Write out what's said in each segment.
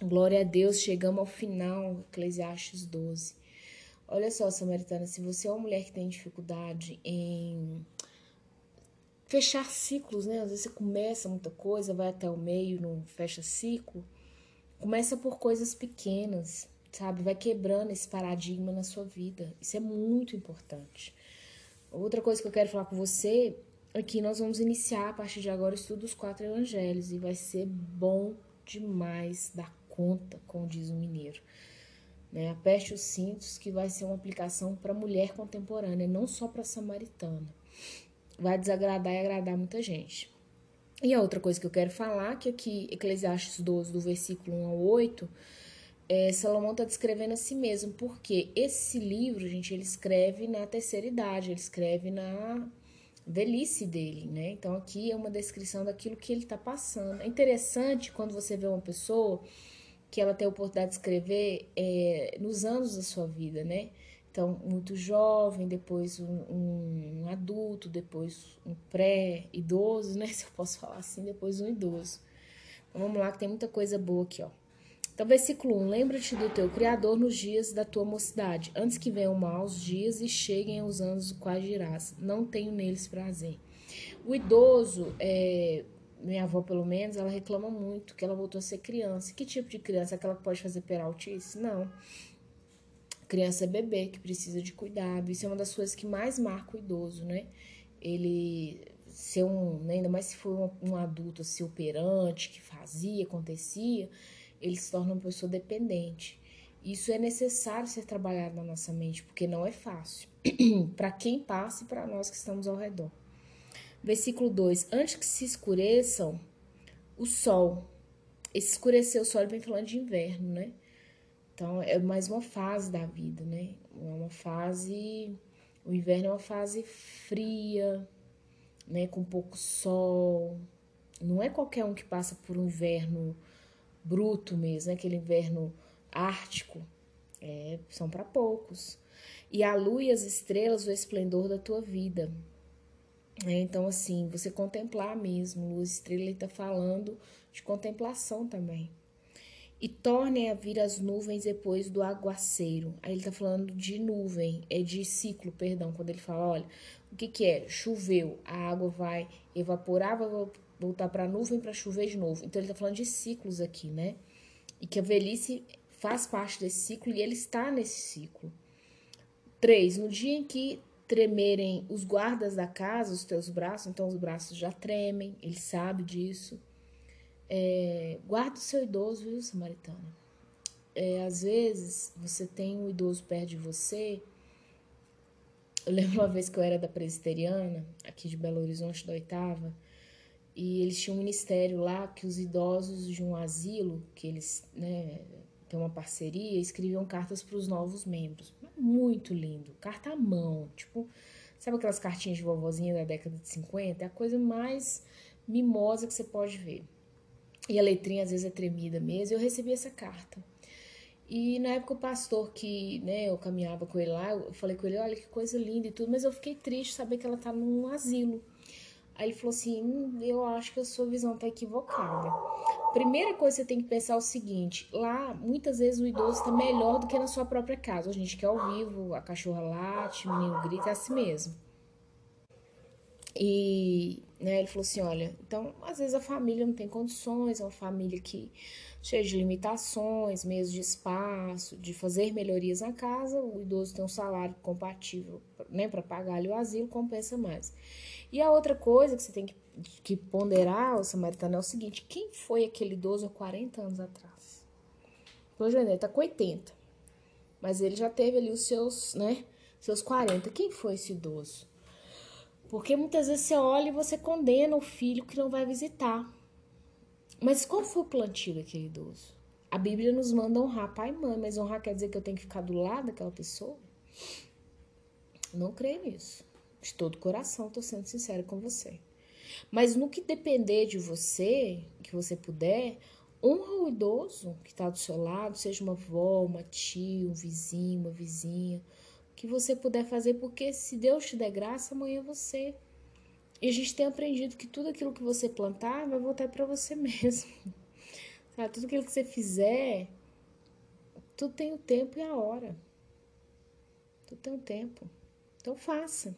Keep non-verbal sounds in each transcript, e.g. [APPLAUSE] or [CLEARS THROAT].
Glória a Deus, chegamos ao final, Eclesiastes 12. Olha só, Samaritana, se você é uma mulher que tem dificuldade em fechar ciclos, né? Às vezes você começa muita coisa, vai até o meio, não fecha ciclo. Começa por coisas pequenas, sabe? Vai quebrando esse paradigma na sua vida. Isso é muito importante. Outra coisa que eu quero falar com você é que nós vamos iniciar a partir de agora o estudo dos quatro evangelhos e vai ser bom demais conta, como diz o mineiro. Né? Os cintos, que vai ser uma aplicação para mulher contemporânea, não só para samaritana. Vai desagradar e agradar muita gente. E a outra coisa que eu quero falar, que aqui, Eclesiastes 12, do versículo 1 ao 8, é, Salomão está descrevendo a si mesmo, porque esse livro, gente, ele escreve na terceira idade, ele escreve na velhice dele, né? Então aqui é uma descrição daquilo que ele está passando. É interessante quando você vê uma pessoa que ela tem a oportunidade de escrever é, nos anos da sua vida, né? Então, muito jovem, depois um, um, adulto, depois um pré-idoso, né? [LAUGHS] Se eu posso falar assim, depois um idoso. Então, vamos lá, que tem muita coisa boa aqui, ó. Então, versículo 1: Lembra-te do teu Criador nos dias da tua mocidade, antes que venham maus dias e cheguem os anos dos quais dirás: Não tenho neles prazer. O idoso, é, minha avó pelo menos, ela reclama muito que ela voltou a ser criança. Que tipo de criança? Aquela que pode fazer peraltice? Não. Criança é bebê, que precisa de cuidado. Isso é uma das coisas que mais marca o idoso, né? Ele ser um, né, ainda mais se for um, um adulto assim, operante, que fazia, acontecia, ele se torna uma pessoa dependente. Isso é necessário ser trabalhado na nossa mente, porque não é fácil. [CLEARS THROAT] para quem passa e para nós que estamos ao redor. Versículo 2: Antes que se escureçam o sol. Esse escurecer o sol vem falando de inverno, né? Então é mais uma fase da vida, né? É uma fase. O inverno é uma fase fria, né? Com pouco sol. Não é qualquer um que passa por um inverno bruto mesmo, né? aquele inverno ártico. É, são para poucos. E a lua e as estrelas, o esplendor da tua vida. É, então, assim, você contemplar mesmo. Lua e estrela, está falando de contemplação também. E tornem a vir as nuvens depois do aguaceiro. Aí ele está falando de nuvem, é de ciclo, perdão, quando ele fala, olha, o que, que é? Choveu, a água vai evaporar, vai voltar para a nuvem para chover de novo. Então ele está falando de ciclos aqui, né? E que a velhice faz parte desse ciclo e ele está nesse ciclo. 3. No dia em que tremerem os guardas da casa, os teus braços, então os braços já tremem, ele sabe disso. É, guarda o seu idoso, viu, Samaritana? É, às vezes você tem um idoso perto de você. Eu lembro uma vez que eu era da presbiteriana, aqui de Belo Horizonte, da oitava, e eles tinham um ministério lá que os idosos de um asilo, que eles né, têm uma parceria, escreviam cartas para os novos membros. Muito lindo. Carta à mão. Tipo, sabe aquelas cartinhas de vovozinha da década de 50? É a coisa mais mimosa que você pode ver. E a letrinha às vezes é tremida mesmo. Eu recebi essa carta. E na época o pastor que, né, eu caminhava com ele lá, eu falei com ele, olha que coisa linda e tudo, mas eu fiquei triste saber que ela tá num asilo. Aí ele falou assim: hum, eu acho que a sua visão está equivocada. Primeira coisa que você tem que pensar é o seguinte: lá, muitas vezes o idoso está melhor do que na sua própria casa. A gente quer ao vivo, a cachorra late, o menino grita, é assim mesmo. E né, ele falou assim: olha, então às vezes a família não tem condições, é uma família que cheia de limitações, meios de espaço, de fazer melhorias na casa, o idoso tem um salário compatível né, para pagar ali o asilo, compensa mais. E a outra coisa que você tem que, que ponderar, o samaritano, é o seguinte: quem foi aquele idoso há 40 anos atrás? Pois é, ele tá com 80. Mas ele já teve ali os seus, né? Seus 40. Quem foi esse idoso? Porque muitas vezes você olha e você condena o filho que não vai visitar. Mas qual foi o plantio daquele idoso? A Bíblia nos manda honrar pai e mãe, mas honrar quer dizer que eu tenho que ficar do lado daquela pessoa? Não creio nisso. De todo coração, tô sendo sincera com você. Mas no que depender de você, que você puder, honra o idoso que está do seu lado, seja uma avó, uma tia, um vizinho, uma vizinha, que você puder fazer, porque se Deus te der graça, amanhã você. E a gente tem aprendido que tudo aquilo que você plantar vai voltar para você [LAUGHS] mesmo. Cara, tudo aquilo que você fizer, tudo tem o tempo e a hora. Tudo tem o tempo. Então faça.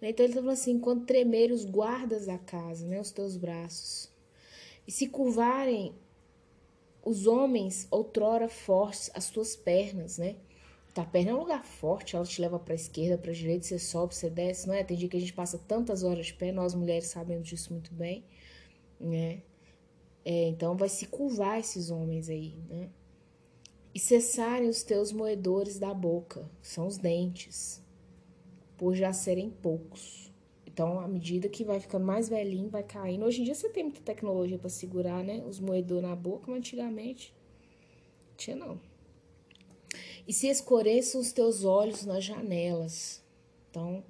Né? Então ele tá falando assim: quando tremer os guardas da casa, né? Os teus braços. E se curvarem os homens outrora fortes, as tuas pernas, né? Tá, perna é um lugar forte, ela te leva para esquerda, para direita, você sobe, você desce, não é? Tem dia que a gente passa tantas horas de pé, nós mulheres sabemos disso muito bem, né? É, então vai se curvar esses homens aí, né? E cessarem os teus moedores da boca, são os dentes, por já serem poucos. Então, à medida que vai ficando mais velhinho, vai caindo. Hoje em dia você tem muita tecnologia para segurar, né? Os moedores na boca, mas antigamente tinha não. E se escureçam os teus olhos nas janelas. Então,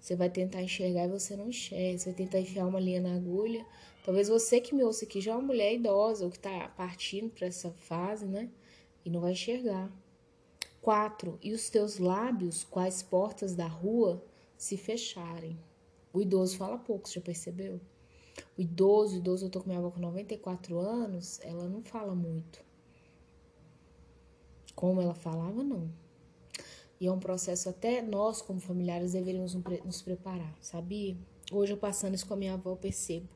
você vai tentar enxergar e você não enxerga. Você vai tentar enfiar uma linha na agulha. Talvez você que me ouça aqui já é uma mulher idosa ou que está partindo para essa fase, né? E não vai enxergar. Quatro, e os teus lábios, quais portas da rua, se fecharem. O idoso fala pouco, já percebeu? O idoso, idoso, eu tô com minha avó com 94 anos, ela não fala muito. Como ela falava, não. E é um processo até nós, como familiares, deveríamos nos preparar, sabia? Hoje, eu passando isso com a minha avó, eu percebo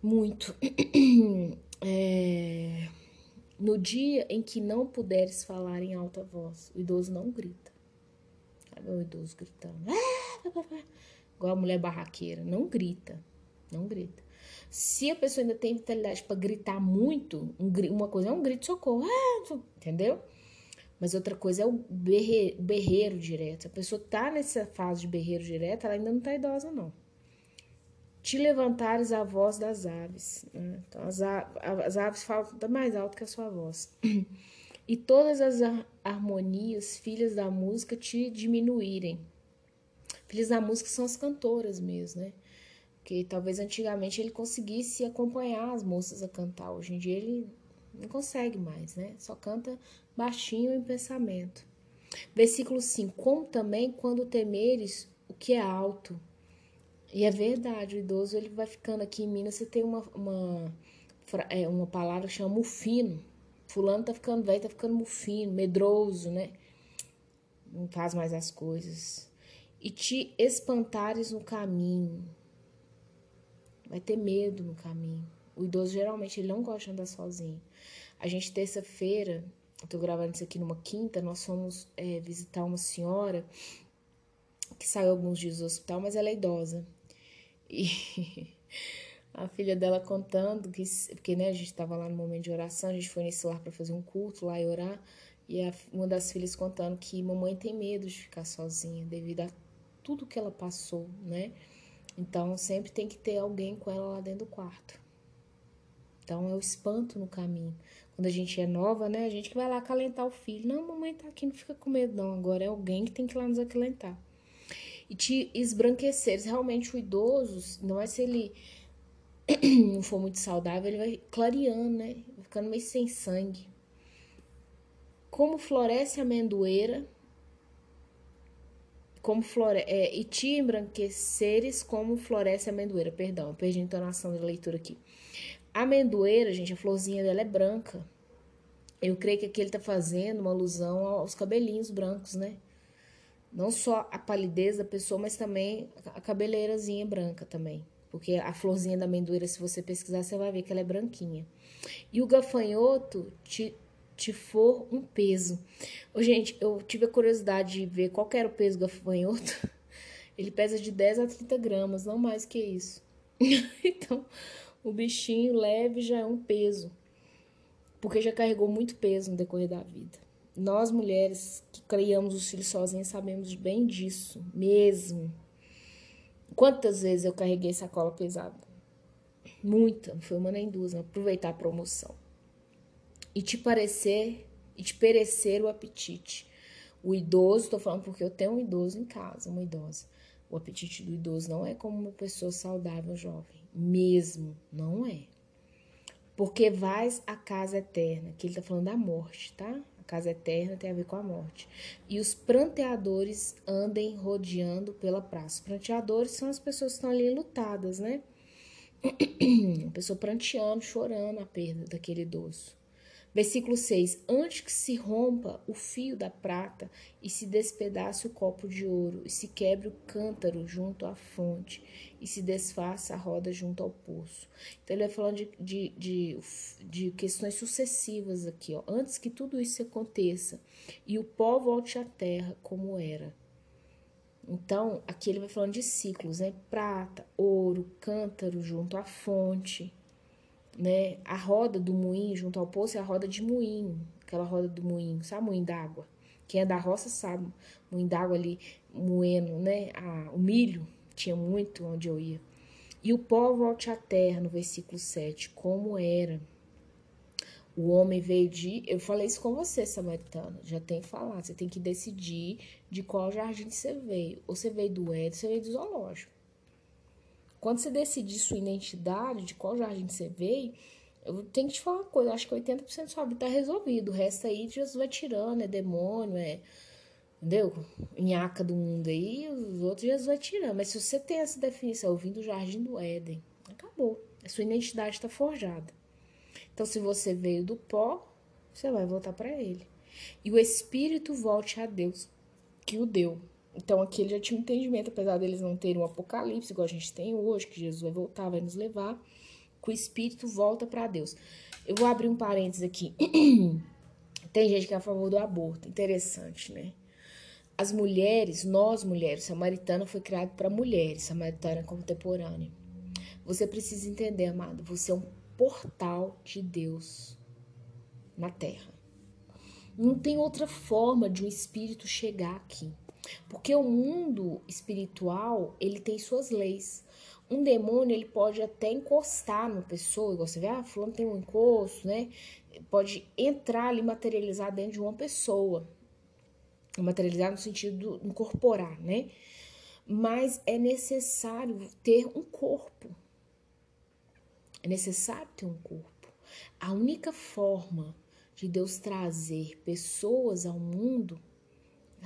muito. [CLEARS THROAT] É... No dia em que não puderes falar em alta voz, o idoso não grita. Sabe o idoso gritando? Ah, igual a mulher barraqueira. Não grita. Não grita. Se a pessoa ainda tem vitalidade para gritar muito, um, uma coisa é um grito de socorro, ah, entendeu? Mas outra coisa é o berreiro, berreiro direto. A pessoa tá nessa fase de berreiro direto, ela ainda não tá idosa, não. Te levantares a voz das aves. Né? Então, as, as aves falam mais alto que a sua voz. E todas as harmonias, filhas da música, te diminuírem. Filhas da música são as cantoras mesmo, né? Porque talvez antigamente ele conseguisse acompanhar as moças a cantar. Hoje em dia ele não consegue mais, né? Só canta baixinho em pensamento. Versículo 5: Como também quando temeres o que é alto. E é verdade, o idoso ele vai ficando aqui em Minas, você tem uma, uma, é, uma palavra que chama mufino. Fulano tá ficando velho, tá ficando mufino, medroso, né? Não faz mais as coisas. E te espantares no caminho vai ter medo no caminho. O idoso geralmente ele não gosta de andar sozinho. A gente, terça-feira, eu tô gravando isso aqui numa quinta, nós fomos é, visitar uma senhora que saiu alguns dias do hospital, mas ela é idosa. E [LAUGHS] a filha dela contando que, porque né, a gente estava lá no momento de oração, a gente foi nesse lar para fazer um culto lá e orar, e a, uma das filhas contando que mamãe tem medo de ficar sozinha devido a tudo que ela passou, né? Então sempre tem que ter alguém com ela lá dentro do quarto. Então é o espanto no caminho. Quando a gente é nova, né? A gente que vai lá acalentar o filho. Não, mamãe tá aqui, não fica com medo, não. Agora é alguém que tem que ir lá nos acalentar. E te esbranqueceres. Realmente o idoso, não é se ele [CLEARS THROAT] não for muito saudável, ele vai clareando, né? Vai ficando meio sem sangue. Como floresce a amendoeira como flore é, e te embranqueceres como floresce a amendoeira. Perdão, perdi a entonação da leitura aqui. A amendoeira, gente, a florzinha dela é branca. Eu creio que aqui ele tá fazendo uma alusão aos cabelinhos brancos, né? Não só a palidez da pessoa, mas também a cabeleirazinha branca também. Porque a florzinha da amendoeira, se você pesquisar, você vai ver que ela é branquinha. E o gafanhoto te te for um peso. Ô, gente, eu tive a curiosidade de ver qual era o peso do gafanhoto. [LAUGHS] Ele pesa de 10 a 30 gramas, não mais que isso. [LAUGHS] então, o bichinho leve já é um peso. Porque já carregou muito peso no decorrer da vida. Nós, mulheres que criamos os filhos sozinhas, sabemos bem disso, mesmo. Quantas vezes eu carreguei sacola pesada? Muita, não foi uma nem duas, não. aproveitar a promoção e te parecer e te perecer o apetite. O idoso, tô falando porque eu tenho um idoso em casa, uma idosa. O apetite do idoso não é como uma pessoa saudável, jovem. Mesmo, não é. Porque vais à casa eterna, que ele tá falando da morte, tá? A casa eterna tem a ver com a morte. E os pranteadores andem rodeando pela praça. Os pranteadores são as pessoas que estão ali lutadas, né? [CLEARS THROAT] Uma pessoa pranteando, chorando a perda daquele idoso. Versículo 6: Antes que se rompa o fio da prata e se despedace o copo de ouro, e se quebre o cântaro junto à fonte, e se desfaça a roda junto ao poço. Então, ele vai falando de, de, de, de questões sucessivas aqui, ó. Antes que tudo isso aconteça, e o pó volte à terra como era. Então, aqui ele vai falando de ciclos, né? Prata, ouro, cântaro junto à fonte né? A roda do moinho junto ao poço é a roda de moinho, aquela roda do moinho, sabe? Moinho d'água. Quem é da roça sabe, moinho d'água ali moendo, né? O milho tinha muito onde eu ia. E o pó volte à terra, no versículo 7, como era. O homem veio de. Eu falei isso com você, Samaritano. Já tem que falar. Você tem que decidir de qual jardim você veio. Ou você veio do Éden, você veio do zoológico. Quando você decidir sua identidade, de qual jardim você veio, eu tenho que te falar uma coisa, acho que 80% da sua vida tá resolvido. O resto aí Jesus vai tirando, é demônio, é. Entendeu? Nhaca do mundo aí, os outros Jesus vai tirando. Mas se você tem essa definição, eu vim do jardim do Éden, acabou. A sua identidade está forjada. Então, se você veio do pó, você vai voltar para ele. E o Espírito volte a Deus que o deu. Então aqui ele já tinha um entendimento, apesar deles não terem um apocalipse, igual a gente tem hoje, que Jesus vai voltar, vai nos levar, que o Espírito volta para Deus. Eu vou abrir um parênteses aqui. [CLEARS THROAT] tem gente que é a favor do aborto, interessante, né? As mulheres, nós mulheres, samaritana foi criado para mulheres, samaritana contemporânea. Você precisa entender, amado, você é um portal de Deus na terra. Não tem outra forma de um espírito chegar aqui. Porque o mundo espiritual, ele tem suas leis. Um demônio, ele pode até encostar numa pessoa, igual você vê, ah, fulano tem um encosto, né? Pode entrar ali, materializar dentro de uma pessoa. Materializar no sentido de incorporar, né? Mas é necessário ter um corpo. É necessário ter um corpo. A única forma de Deus trazer pessoas ao mundo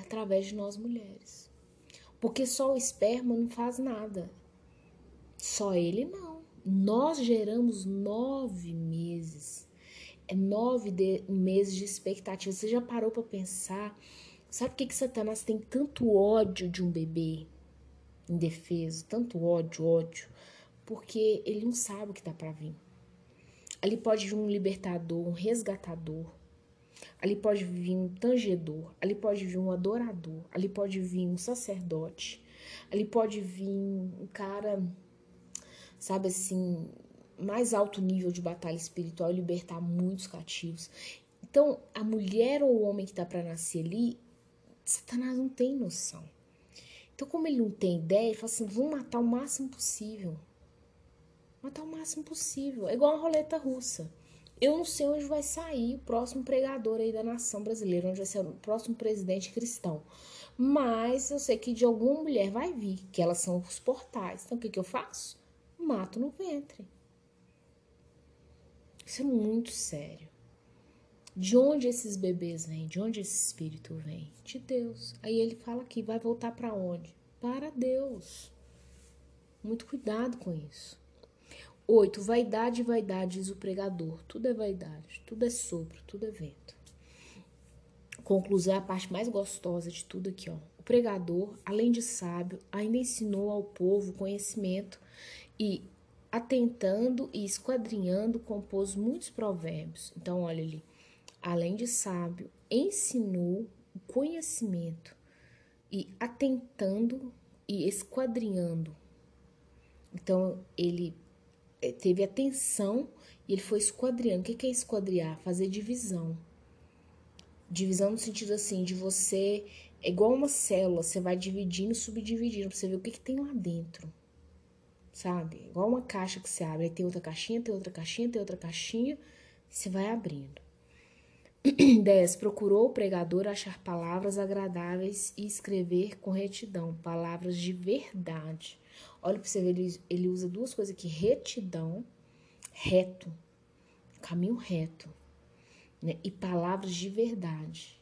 através de nós mulheres. Porque só o esperma não faz nada. Só ele não. Nós geramos nove meses. É nove de, meses de expectativa. Você já parou para pensar? Sabe por que, que Satanás tem tanto ódio de um bebê indefeso? Tanto ódio, ódio. Porque ele não sabe o que tá para vir. Ali pode vir um libertador, um resgatador, Ali pode vir um tangedor, ali pode vir um adorador, ali pode vir um sacerdote, ali pode vir um cara, sabe assim, mais alto nível de batalha espiritual e libertar muitos cativos. Então, a mulher ou o homem que está para nascer ali, Satanás não tem noção. Então, como ele não tem ideia, ele fala assim: vamos matar o máximo possível. Matar o máximo possível. É igual uma roleta russa. Eu não sei onde vai sair o próximo pregador aí da nação brasileira, onde vai ser o próximo presidente cristão. Mas eu sei que de alguma mulher vai vir, que elas são os portais. Então o que, que eu faço? Mato no ventre. Isso é muito sério. De onde esses bebês vêm? De onde esse espírito vem? De Deus. Aí ele fala que vai voltar para onde? Para Deus. Muito cuidado com isso. 8. Vaidade, vaidade, diz o pregador. Tudo é vaidade, tudo é sopro, tudo é vento. Conclusão a parte mais gostosa de tudo aqui, ó. O pregador, além de sábio, ainda ensinou ao povo conhecimento e, atentando e esquadrinhando, compôs muitos provérbios. Então, olha ali. Além de sábio, ensinou o conhecimento e, atentando e esquadrinhando. Então, ele teve atenção e ele foi esquadriando. O que é esquadriar? Fazer divisão. Divisão no sentido assim, de você. É igual uma célula, você vai dividindo, subdividindo, pra você ver o que, que tem lá dentro. Sabe? Igual uma caixa que você abre, aí tem outra caixinha, tem outra caixinha, tem outra caixinha, você vai abrindo. [CLEARS THROAT] 10. Procurou o pregador achar palavras agradáveis e escrever com retidão, palavras de verdade Olha para você ver, ele, ele usa duas coisas aqui: retidão, reto, caminho reto, né? e palavras de verdade.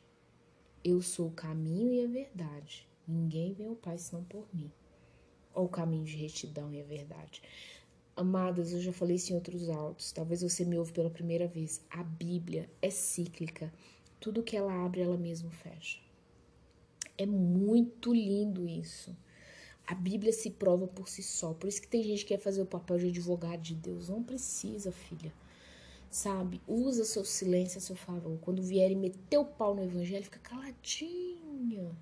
Eu sou o caminho e a verdade. Ninguém vem ao Pai senão por mim. Ou o caminho de retidão e a verdade. Amadas, eu já falei isso em outros áudios, talvez você me ouve pela primeira vez. A Bíblia é cíclica. Tudo que ela abre, ela mesma fecha. É muito lindo isso. A Bíblia se prova por si só. Por isso que tem gente que quer fazer o papel de advogado de Deus. Não precisa, filha. Sabe? Usa seu silêncio a seu favor. Quando vierem meter o pau no evangelho, fica caladinha.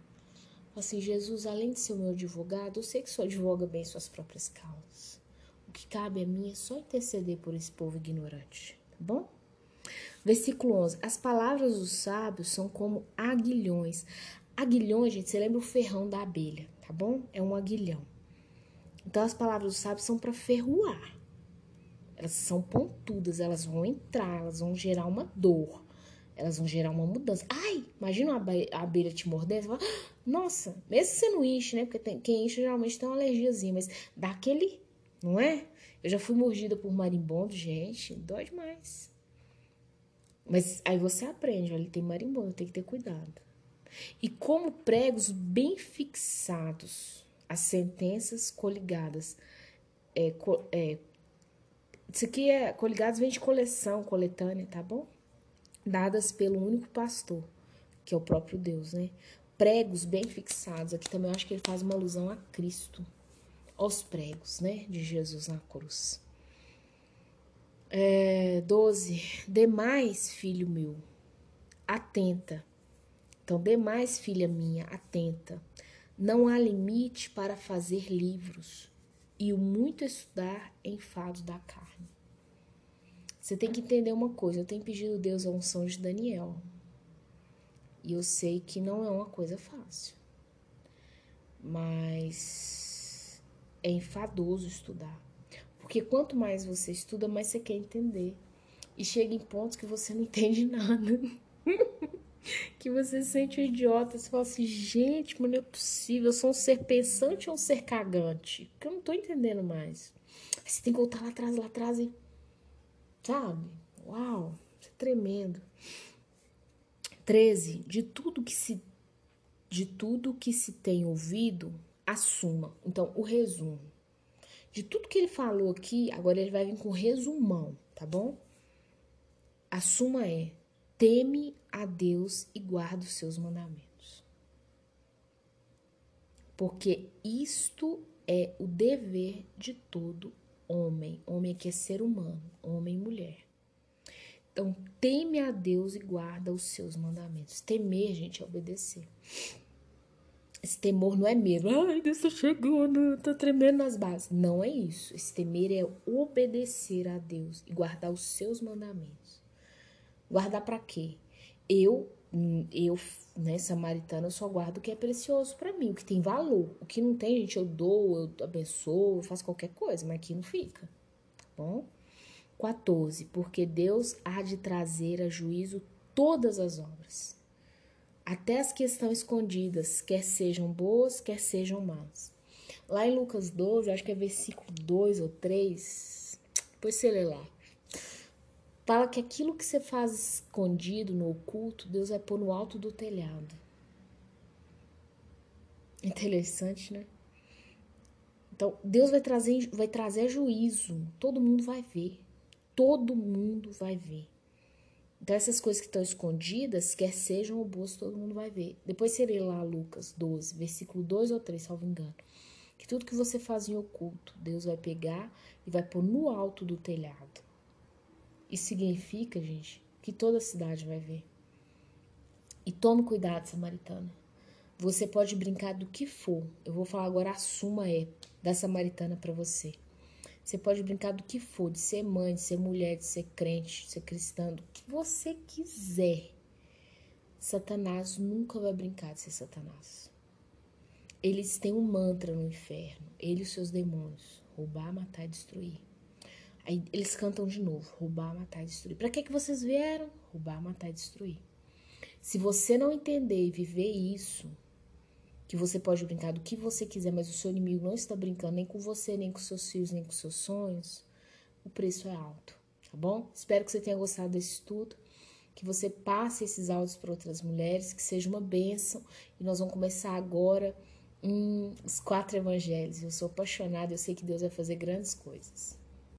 Assim, Jesus, além de ser o meu advogado, eu sei que o senhor advoga bem suas próprias causas. O que cabe a mim é só interceder por esse povo ignorante, tá bom? Versículo 11. As palavras dos sábios são como aguilhões. Aguilhões, gente, você lembra o ferrão da abelha, tá bom? É um aguilhão. Então as palavras dos sábios são para ferroar. Elas são pontudas, elas vão entrar, elas vão gerar uma dor, elas vão gerar uma mudança. Ai, imagina uma abelha te mordendo, você fala, ah, nossa, mesmo que você não enche, né? Porque tem, quem enche geralmente tem uma alergiazinha, mas dá aquele, não é? Eu já fui mordida por marimbondo, gente, dói demais. Mas aí você aprende, olha, tem marimbondo, tem que ter cuidado e como pregos bem fixados, as sentenças coligadas. É, co, é, isso aqui é coligados vem de coleção, coletânea, tá bom? Dadas pelo único pastor, que é o próprio Deus, né? Pregos bem fixados. Aqui também eu acho que ele faz uma alusão a Cristo, aos pregos, né? De Jesus na cruz. É, 12. Demais, filho meu, atenta então, demais, filha minha, atenta. Não há limite para fazer livros e o muito estudar enfado da carne. Você tem que entender uma coisa. Eu tenho pedido Deus a unção de Daniel. E eu sei que não é uma coisa fácil. Mas é enfadoso estudar. Porque quanto mais você estuda, mais você quer entender. E chega em pontos que você não entende [LAUGHS] nada. [LAUGHS] que você se sente um idiota. Você fala assim, gente, mas não é possível. Eu sou um ser pensante ou um ser cagante? Que eu não tô entendendo mais. Aí você tem que voltar lá atrás, lá atrás e. Sabe? Uau, isso é tremendo. 13. De tudo que se. De tudo que se tem ouvido, assuma. Então, o resumo. De tudo que ele falou aqui, agora ele vai vir com resumão, tá bom? A suma é: teme a Deus e guarda os seus mandamentos. Porque isto é o dever de todo homem. Homem que é ser humano, homem e mulher. Então, teme a Deus e guarda os seus mandamentos. Temer, gente, é obedecer. Esse temor não é medo. Ai, Deus tá chegando, tá tremendo nas bases. Não é isso. Esse temer é obedecer a Deus e guardar os seus mandamentos. Guardar para quê? eu, eu, né, samaritana, eu só guardo o que é precioso para mim, o que tem valor. O que não tem, gente, eu dou, eu abençoo, eu faço qualquer coisa, mas aqui não fica, tá bom? 14. Porque Deus há de trazer a juízo todas as obras, até as que estão escondidas, quer sejam boas, quer sejam más. Lá em Lucas 12, acho que é versículo 2 ou 3, depois você lê lá fala que aquilo que você faz escondido no oculto, Deus vai pôr no alto do telhado. Interessante, né? Então, Deus vai trazer, vai trazer juízo. Todo mundo vai ver. Todo mundo vai ver. Então, essas coisas que estão escondidas, quer sejam ou boas, todo mundo vai ver. Depois serei lá Lucas 12, versículo 2 ou 3, salvo engano. Que tudo que você faz em oculto, Deus vai pegar e vai pôr no alto do telhado. Isso significa, gente, que toda a cidade vai ver. E tome cuidado, samaritana. Você pode brincar do que for. Eu vou falar agora a suma é da samaritana para você. Você pode brincar do que for, de ser mãe, de ser mulher, de ser crente, de ser cristã, do que você quiser. Satanás nunca vai brincar de ser Satanás. Eles têm um mantra no inferno, ele e os seus demônios: roubar, matar e destruir. Aí eles cantam de novo: roubar, matar e destruir. Para que, que vocês vieram? Roubar, matar e destruir. Se você não entender e viver isso, que você pode brincar do que você quiser, mas o seu inimigo não está brincando nem com você, nem com seus filhos, nem com seus sonhos, o preço é alto, tá bom? Espero que você tenha gostado desse estudo, que você passe esses áudios para outras mulheres, que seja uma bênção. E nós vamos começar agora os quatro evangelhos. Eu sou apaixonada, eu sei que Deus vai fazer grandes coisas.